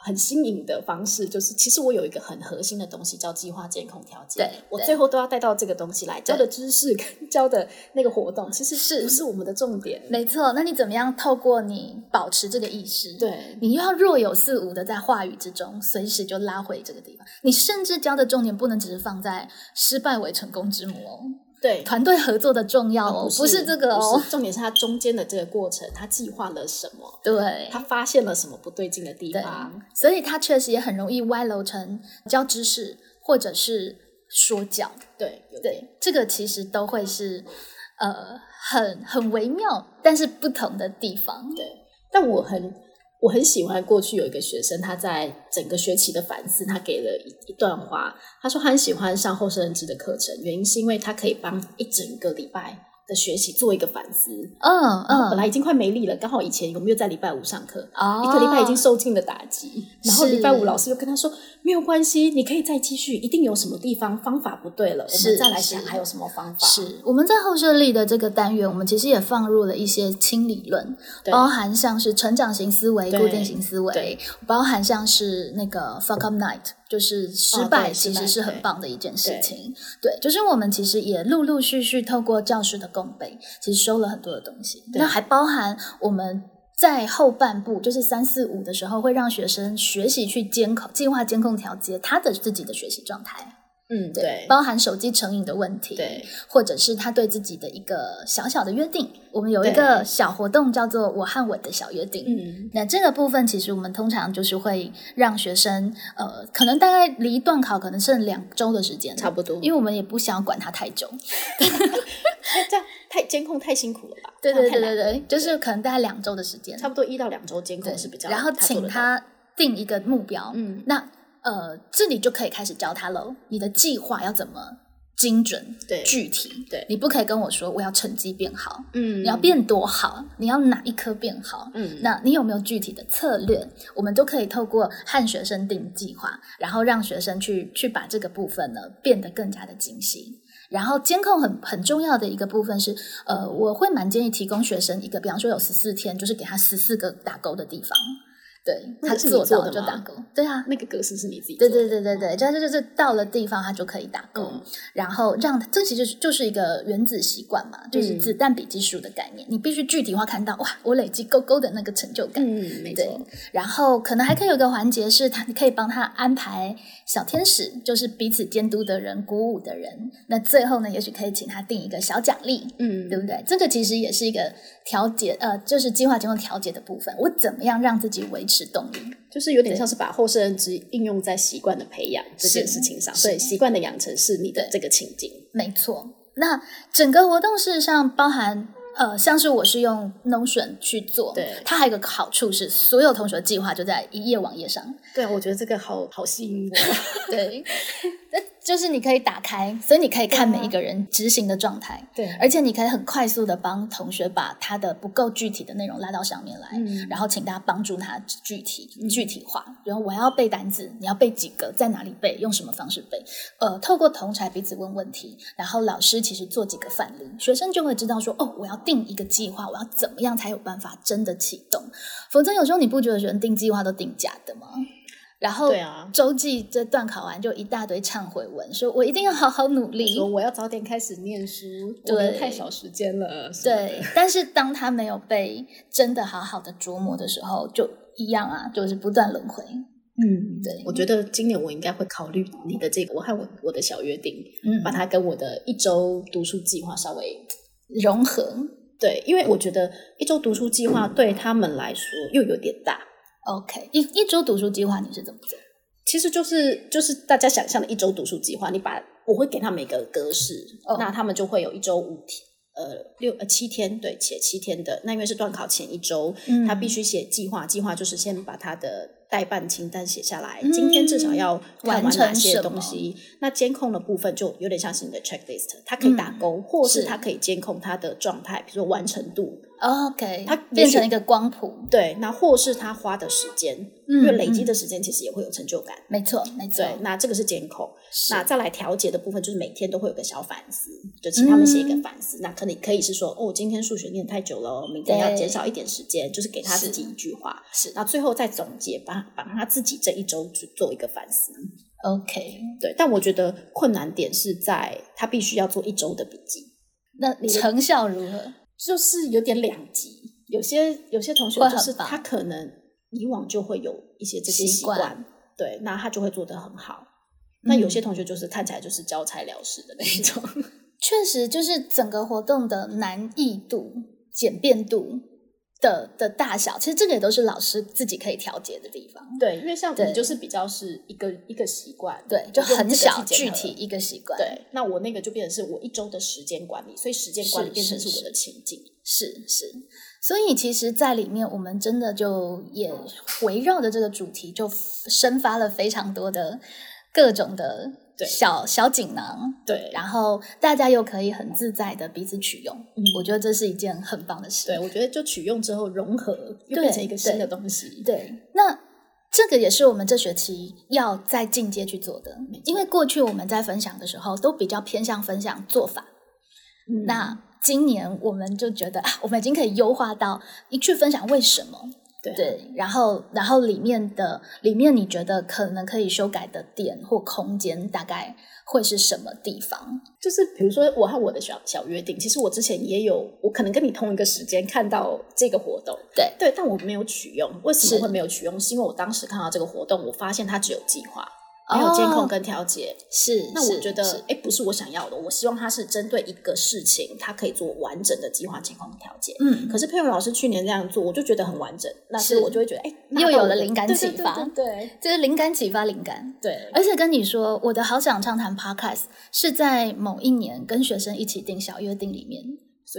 很新颖的方式，就是其实我有一个很核心的东西叫计划监控调节，对对我最后都要带到这个东西来教的知识跟 教的那个活动，其实是不是我们的重点？没错，那你怎么样透过你保持这个意识？对你又要若有似无的在话语之中，随时就拉回这个地方。你甚至教的重点不能只是放在失败为成功之母哦，对，团队合作的重要哦，不是这个哦。重点是他中间的这个过程，他计划了什么，对，他发现了什么不对劲的地方，，所以它确实也很容易歪楼成教知识或者是说教。对，对，这个其实都会是呃很很微妙，但是不同的地方。对，但我很我很喜欢过去有一个学生，他在整个学期的反思，他给了一一段话，他说他很喜欢上后生认知的课程，原因是因为他可以帮一整个礼拜的学习做一个反思。嗯嗯，本来已经快没力了，刚好以前我们又在礼拜五上课，哦一个礼拜已经受尽了打击，然后是礼拜五老师又跟他说没有关系，你可以再继续，一定有什么地方方法不对了，我是们再来想是还有什么方法。是我们在后设立的这个单元，我们其实也放入了一些轻理论，包含像是成长型思维、固定型思维，包含像是那个 fuck up night，就是失败其实是很棒的一件事情。对，就是我们其实也陆陆续续透过教师的共备，其实收了很多的东西。那还包含我们在后半部，就是三四五的时候，会让学生学习去监控、计划监控调节他的自己的学习状态。嗯，对，包含手机成瘾的问题，对，或者是他对自己的一个小小的约定。我们有一个小活动叫做“我和我的小约定”。嗯，那这个部分其实我们通常就是会让学生，呃，可能大概离段考可能剩两周的时间，差不多，因为我们也不想管他太久，这样太监控太辛苦了吧？对对对对对，就是可能大概两周的时间，差不多一到两周监控是比较，然后请他定一个目标，嗯，那。呃，这里就可以开始教他喽。你的计划要怎么精准、对具体？对，你不可以跟我说我要成绩变好，嗯，你要变多好？你要哪一科变好？嗯，那你有没有具体的策略？我们都可以透过和学生定计划，然后让学生去去把这个部分呢变得更加的精细。然后监控很很重要的一个部分是，呃，我会蛮建议提供学生一个，比方说有十四天，就是给他十四个打勾的地方。对，他做到就打勾。对啊，那个格式是你自己。对对对对对，这就是到了地方，他就可以打勾。然后让这其实就是一个原子习惯嘛，就是子弹笔记术的概念。你必须具体化看到，哇，我累积勾勾的那个成就感。嗯，没错。然后可能还可以有个环节是，他你可以帮他安排小天使，就是彼此监督的人、鼓舞的人。那最后呢，也许可以请他定一个小奖励。嗯，对不对？这个其实也是一个调节，呃，就是计划经过调节的部分。我怎么样让自己维持？动力，就是有点像是把后生认知应用在习惯的培养这件事情上，所以习惯的养成是你的这个情境。没错，那整个活动事实上包含。呃，像是我是用 Notion 去做，对，它还有个好处是，所有同学的计划就在一页网页上。对，我觉得这个好好吸引我。对，那就是你可以打开，所以你可以看每一个人执行的状态。对，而且你可以很快速的帮同学把他的不够具体的内容拉到上面来，然后请大家帮助他具体具体化。然后我要背单词，你要背几个，在哪里背，用什么方式背？呃，透过同才彼此问问题，然后老师其实做几个范例，学生就会知道说，哦，我要。定一个计划，我要怎么样才有办法真的启动？否则有时候你不觉得人定计划都定假的吗？然后对啊，周记这段考完就一大堆忏悔文，说我一定要好好努力，说我要早点开始念书，对，太少时间了。对，但是当他没有被真的好好的琢磨的时候，就一样啊，就是不断轮回。嗯，对，我觉得今年我应该会考虑你的这个，我和我我的小约定，嗯，把它跟我的一周读书计划稍微。融合对，因为我觉得一周读书计划对他们来说又有点大。OK，一一周读书计划你是怎么做？其实就是就是大家想象的一周读书计划，你把我会给他们一个格式，那他们就会有一周五天，呃六呃七天，对，且七天的。那因为是段考前一周，他必须写计划，计划就是先把他的。代办清单写下来，今天至少要完成哪些东西。那监控的部分就有点像是你的 checklist，它可以打勾，或是它可以监控它的状态，比如说完成度。OK，它变成一个光谱。对，那或是他花的时间，因为累积的时间其实也会有成就感。没错，没错。对，那这个是监控。那再来调节的部分，就是每天都会有个小反思，就请他们写一个反思。那可能可以是说，哦，今天数学念太久了，明天要减少一点时间，就是给他自己一句话。是，那最后再总结，把把他自己这一周去做一个反思。OK，对。但我觉得困难点是在他必须要做一周的笔记。那成效如何？就是有点两极，有些有些同学就是他可能以往就会有一些这些习惯，对，那他就会做得很好。那有些同学就是看起来就是交差了事的那种，确实就是整个活动的难易度、简便度的的大小，其实这个也都是老师自己可以调节的地方。对，因为像你就是比较是一个一个习惯，对，就很小具体一个习惯。对，那我那个就变成是我一周的时间管理，所以时间管理变成是我的情境。是是，所以其实，在里面我们真的就也围绕着这个主题，就生发了非常多的各种的小小锦囊。对，然后大家又可以很自在的彼此取用。嗯，我觉得这是一件很棒的事。对，我觉得就取用之后融合，又变成一个新的东西。对，那这个也是我们这学期要再进阶去做的，因为过去我们在分享的时候都比较偏向分享做法。那今年我们就觉得啊，我们已经可以优化到一去分享为什么，对对，然后然后里面的里面你觉得可能可以修改的点或空间，大概会是什么地方？就是比如说我和我的小小约定，其实我之前也有，我可能跟你同一个时间看到这个活动，对对，但我没有取用。为什是么会没有取用？是因为我当时看到这个活动，我发现它只有计划，没有监控跟调节。是，那我觉得，哎，不是我想要的。我希望它是针对一个事情，它可以做完整的计划、监控、调节。嗯，可是佩蓉老师去年这样做，我就觉得很完整，那是是我就会觉得，哎，又有了灵感启对对对发对对这是灵感启发灵感。对，而且跟你说，我的好想畅谈 Podcast 是在某一年跟学生一起定小约定里面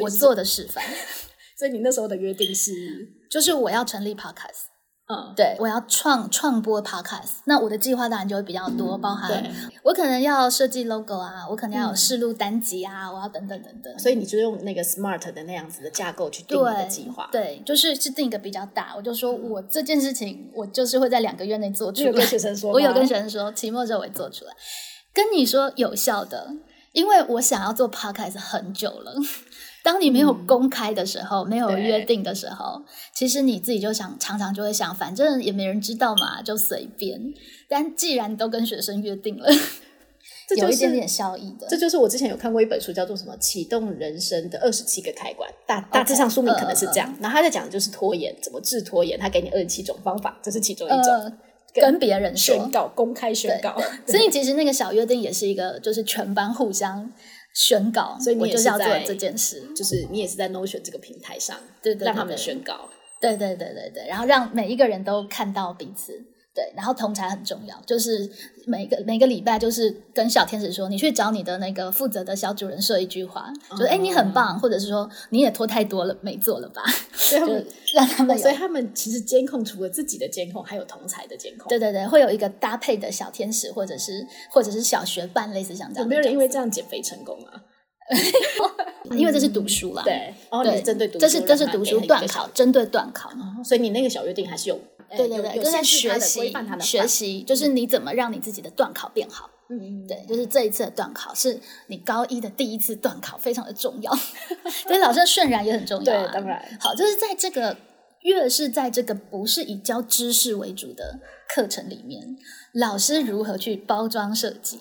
我做的示范，所以你那时候的约定是，就是我要成立 Podcast。嗯，对，我要创创播 podcast，那我的计划当然就会比较多，包含对我可能要设计 logo 啊，我可能要有嗯试录单集啊，我要等等等等。所以你就用那个 SMART 的那样子的架构去定你的计划。对，就是是定一个比较大，我就说我这件事情我就是会在两个月内做出来。你有跟学生说 我有跟学生说，期末之后我会做出来。跟你说有效的，因为我想要做 podcast 很久了。当你没有公开的时候，没有约定的时候，其实你自己就想，常常就会想，反正也没人知道嘛，就随便。但既然都跟学生约定了，这就是有一点点效益的这。就是我之前有看过一本书，叫做什么《启动人生的二十七个开关》，大大致上书名可能是这样。然后他在讲的就是拖延，怎么治拖延，他给你二十七种方法，这是其中一种。呃，跟别人宣告，公开宣告。所以其实那个小约定也是一个，就是全班互相宣告，所以你就是是要做这件事。就是你也是在 Notion 这个平台上，对对对让他们宣告。对对对对对，然后让每一个人都看到彼此。对，然后同才很重要，就是每个每个礼拜，就是跟小天使说，你去找你的那个负责的小主人说一句话，就是哎、你很棒，或者是说你也拖太多了，没做了吧？就所以他们，让他们有所以他们其实监控除了自己的监控，还有同才的监控。对对对，会有一个搭配的小天使，或者是或者是小学伴，类似像这样。有没有人因为这样减肥成功啊？因为这是读书啦，对，哦，你针对读书，这是这是读书段考，针对段考。小，所以你那个小约定还是有，呃对对对，有有就在学习学习，就是你怎么让你自己的段考变好。嗯嗯，对，就是这一次的段考是你高一的第一次段考，非常的重要。对 老师的渲染也很重要、啊。对当然好，就是在这个越是在这个不是以教知识为主的课程里面，老师如何去包装设计，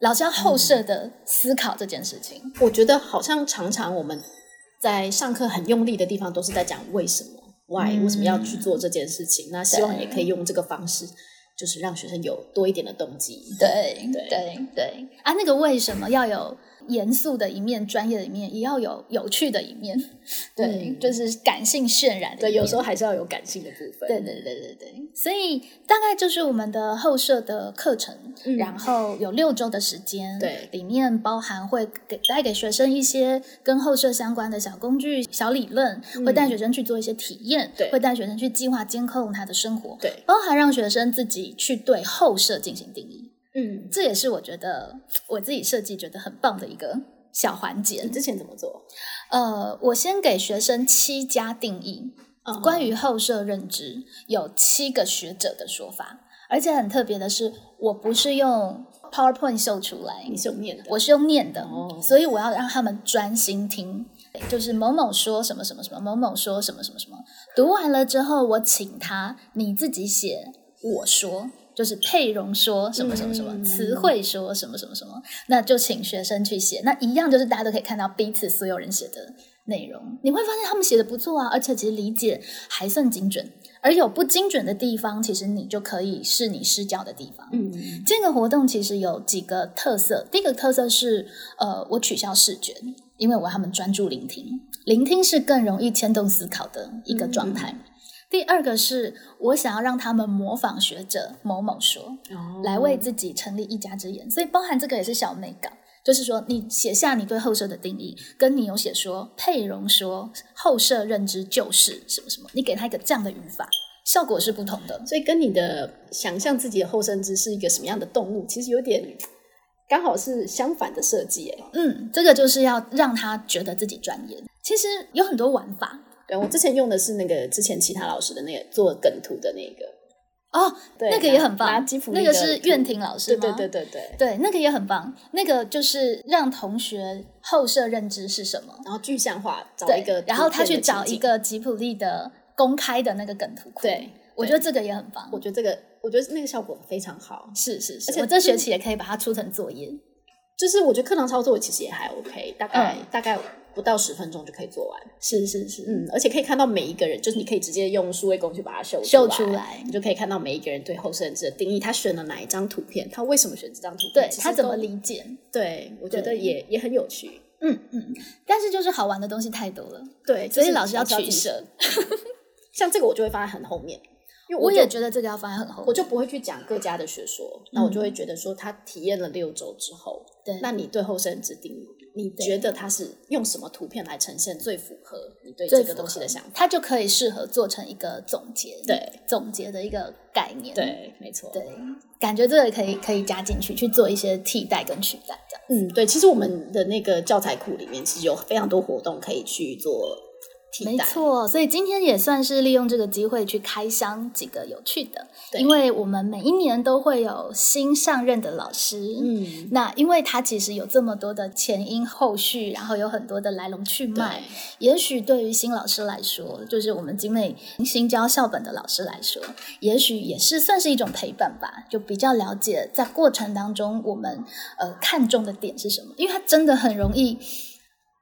老师要后设的思考这件事情。我觉得好像常常我们在上课很用力的地方，都是在讲为什么，why，、嗯为什么要去做这件事情。那希望也可以用这个方式，就是让学生有多一点的动机。对对对对啊，那个为什么要有严肃的一面、专业的一面，也要有有趣的一面？对，嗯。就是感性渲染的对，有时候还是要有感性的部分。对对对对对，所以大概就是我们的后设的课程，嗯然后有六周的时间，对里面包含会给带给学生一些跟后设相关的小工具、小理论，会带学生去做一些体验，嗯对会带学生去计划监控他的生活，对，包含让学生自己去对后设进行定义，嗯，这也是我觉得我自己设计觉得很棒的一个小环节你。之前怎么做？呃，我先给学生七家定义，嗯关于后设认知有七个学者的说法，而且很特别的是，我不是用 PowerPoint 秀出来，你是用念的，我是用念的，哦所以我要让他们专心听。就是某某说什么什么什么，某某说什么什么什么。读完了之后，我请他你自己写。我说就是配容说什么什么什么，嗯词汇说什么什么什么，那就请学生去写。那一样就是大家都可以看到彼此所有人写的内容，你会发现他们写的不错啊，而且其实理解还算精准。而有不精准的地方，其实你就可以是你施教的地方。嗯，这个活动其实有几个特色，第一个特色是，呃，我取消视觉，因为我要他们专注聆听，聆听是更容易牵动思考的一个状态。第二个是我想要让他们模仿学者某某说，哦来为自己成立一家之言，所以包含这个也是小美感，就是说你写下你对后设的定义，跟你有写说佩蓉说后设认知就是什么什么，你给他一个这样的语法，效果是不同的。所以跟你的想象自己的后生枝是一个什么样的动物，其实有点刚好是相反的设计。哎，嗯，这个就是要让他觉得自己专业。其实有很多玩法对我之前用的是那个之前其他老师的那个做梗图的那个，哦，对，那个也很棒那个是苑婷老师吗？对对对对对。对，那个也很棒。那个就是让同学后设认知是什么，然后具象化，找一个，然后他去找一个吉普力的公开的那个梗图库。对，我觉得这个也很棒。我觉得这个，我觉得那个效果非常好。是是是，而且我这学期也可以把它出成作业。就是我觉得课堂操作其实也还 OK，大概、嗯大概不到十分钟就可以做完。是是是，嗯，而且可以看到每一个人，就是你可以直接用数位工具把它秀秀出出来你就可以看到每一个人对后生字的定义，他选了哪一张图片，他为什么选这张图片，对他怎么理解？对，我觉得也也很有趣。嗯嗯，但是就是好玩的东西太多了，对，所以老师要取舍。像这个我就会放在很后面，因为我就也觉得这个要放在很后面，我就不会去讲各家的学说，那我就会觉得说他体验了六周之后，对那你对后生指定义，你觉得它是用什么图片来呈现最符合你对这个东西的想法？它就可以适合做成一个总结，对总结的一个概念。对，没错，对，感觉这个可以可以加进去去做一些替代跟取代，这样。嗯，对，其实我们的那个教材库里面其实有非常多活动可以去做替代，没错，所以今天也算是利用这个机会去开箱几个有趣的，对因为我们每一年都会有新上任的老师，嗯，那因为他其实有这么多的前因后续，然后有很多的来龙去脉对，也许对于新老师来说，就是我们精美新教校本的老师来说，也许也是算是一种陪伴吧，就比较了解在过程当中我们呃看重的点是什么，因为他真的很容易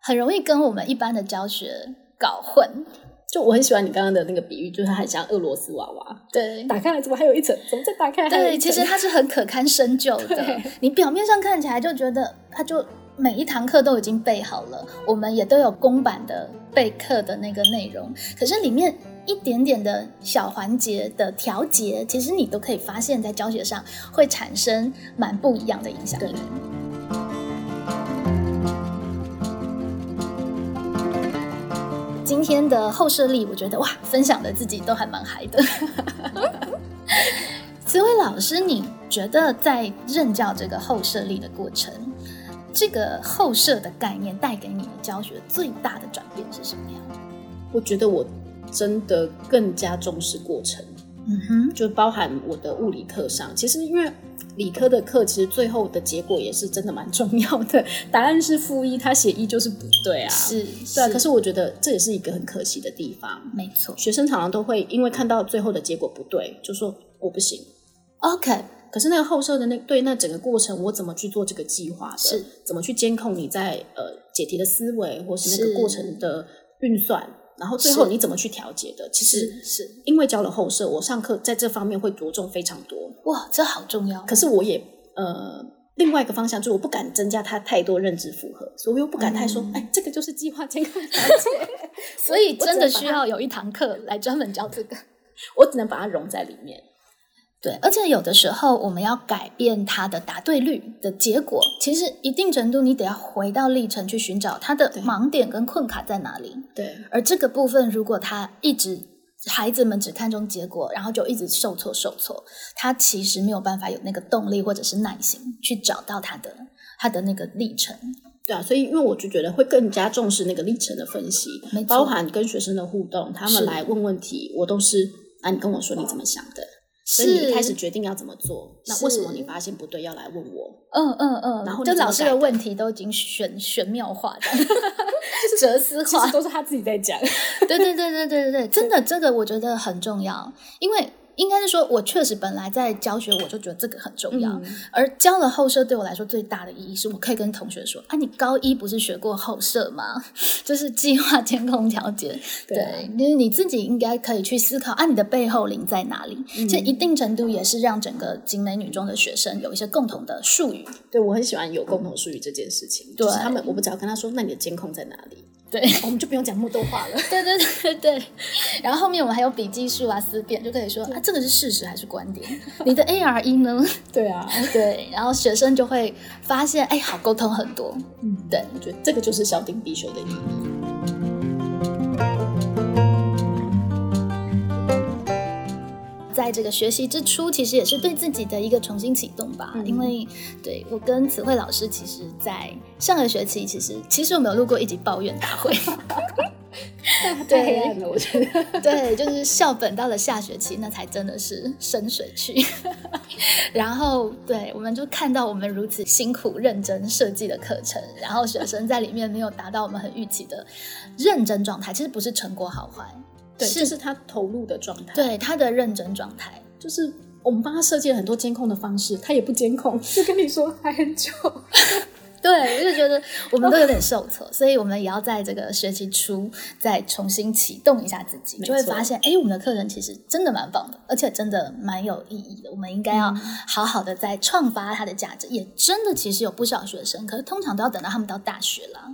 很容易跟我们一般的教学搞混。就我很喜欢你刚刚的那个比喻，就是它很像俄罗斯娃娃，对打开来怎么还有一层？怎么再打开对，其实它是很可堪深究的对。你表面上看起来就觉得它就每一堂课都已经备好了，我们也都有公版的备课的那个内容，可是里面一点点的小环节的调节，其实你都可以发现，在教学上会产生蛮不一样的影响力。今天的后设力，我觉得哇，分享的自己都还蛮嗨的。紫薇老师，你觉得在任教这个后设力的过程，这个后设的概念带给你的教学最大的转变是什么样？我觉得我真的更加重视过程，嗯哼，就包含我的物理课上，其实因为理科的课，其实最后的结果也是真的蛮重要的。答案是负一，他写一就是不对啊。是，对啊，可是我觉得这也是一个很可惜的地方。没错。学生常常都会因为看到最后的结果不对，就说我不行。OK，可是那个后设的那对那整个过程，我怎么去做这个计划的？是怎么去监控你在呃解题的思维，或是那个过程的运算，然后最后你怎么去调节的？其实是是，因为教了后设，我上课在这方面会着重非常多。哇，这好重要。可是我也呃，另外一个方向就是我不敢增加他太多认知负荷，所以我又不敢太说，嗯哎，这个就是计划健康 调节，所以真的需要有一堂课来专门教这个。我只能把它融在里面。对，而且有的时候我们要改变它的答对率的结果，其实一定程度你得要回到历程去寻找它的盲点跟困卡在哪里。对，而这个部分，如果他一直孩子们只看重结果，然后就一直受挫受挫，他其实没有办法有那个动力或者是耐心去找到他的他的那个历程。对啊，所以因为我就觉得会更加重视那个历程的分析包含跟学生的互动，他们来问问题，我都是啊，你跟我说你怎么想的，所以你一开始决定要怎么做，那为什么你发现不对要来问我？嗯嗯嗯，然后就老师的的问题都已经玄玄妙化的，哲思化，都是他自己在讲。对对对对对对对，真的这个我觉得很重要，因为应该是说我确实本来在教学，我就觉得这个很重要。嗯而教了后设对我来说最大的意义是我可以跟同学说啊，你高一不是学过后设吗？就是计划监控调节，对啊对，就是你自己应该可以去思考啊，你的背后灵在哪里？嗯这一定程度也是让整个景美女中的学生有一些共同的术语。对我很喜欢有共同术语这件事情，对就是他们，我不只要跟他说，那你的监控在哪里，对，我们就不用讲那么多话了。对对对对，然后后面我们还有笔记术啊、思辨，就可以说啊，这个是事实还是观点？你的 ARE 呢？对啊，对，然后学生就会发现，哎，好沟通很多。嗯，对，我觉得这个就是小丁必修的意义。在这个学习之初，其实也是对自己的一个重新启动吧。嗯因为对我跟词汇老师，其实在上个学期，其实其实我们有录过一集抱怨大会。太黑暗了，我觉得。对，就是校本到了下学期，那才真的是深水区。然后，对，我们就看到我们如此辛苦认真设计的课程，然后学生在里面没有达到我们很预期的认真状态，其实不是成果好坏，对，就是他投入的状态，对他的认真状态，就是我们帮他设计了很多监控的方式，他也不监控，就跟你说还很久。对，我就觉得我们都有点 受挫，所以我们也要在这个学期初再重新启动一下自己，就会发现，哎，我们的课程其实真的蛮棒的，而且真的蛮有意义的。我们应该要好好的再创发它的价值。也真的，其实有不少学生，可是通常都要等到他们到大学了，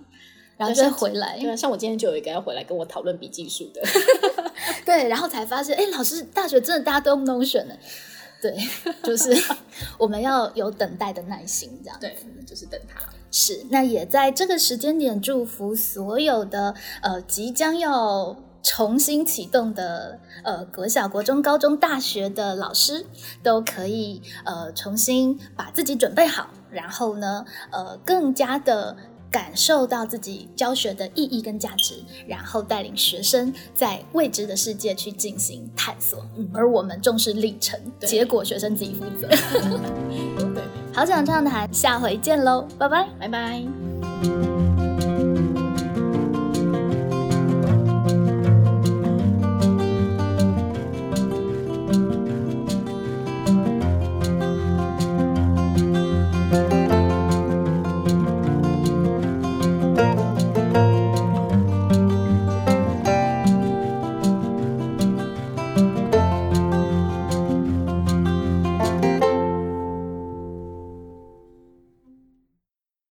然后再回来。对啊，像我今天就有一个要回来跟我讨论笔记术的，对，然后才发现，哎，老师，大学真的大家都用 Notion 呢。对，就是 我们要有等待的耐心，这样。对，就是等他。是，那也在这个时间点，祝福所有的呃即将要重新启动的呃国小、国中、高中、大学的老师，都可以呃重新把自己准备好，然后呢呃更加的。感受到自己教学的意义跟价值，然后带领学生在未知的世界去进行探索。而我们重视历程，结果学生自己负责。对，好想畅谈，下回见喽，拜拜，拜拜。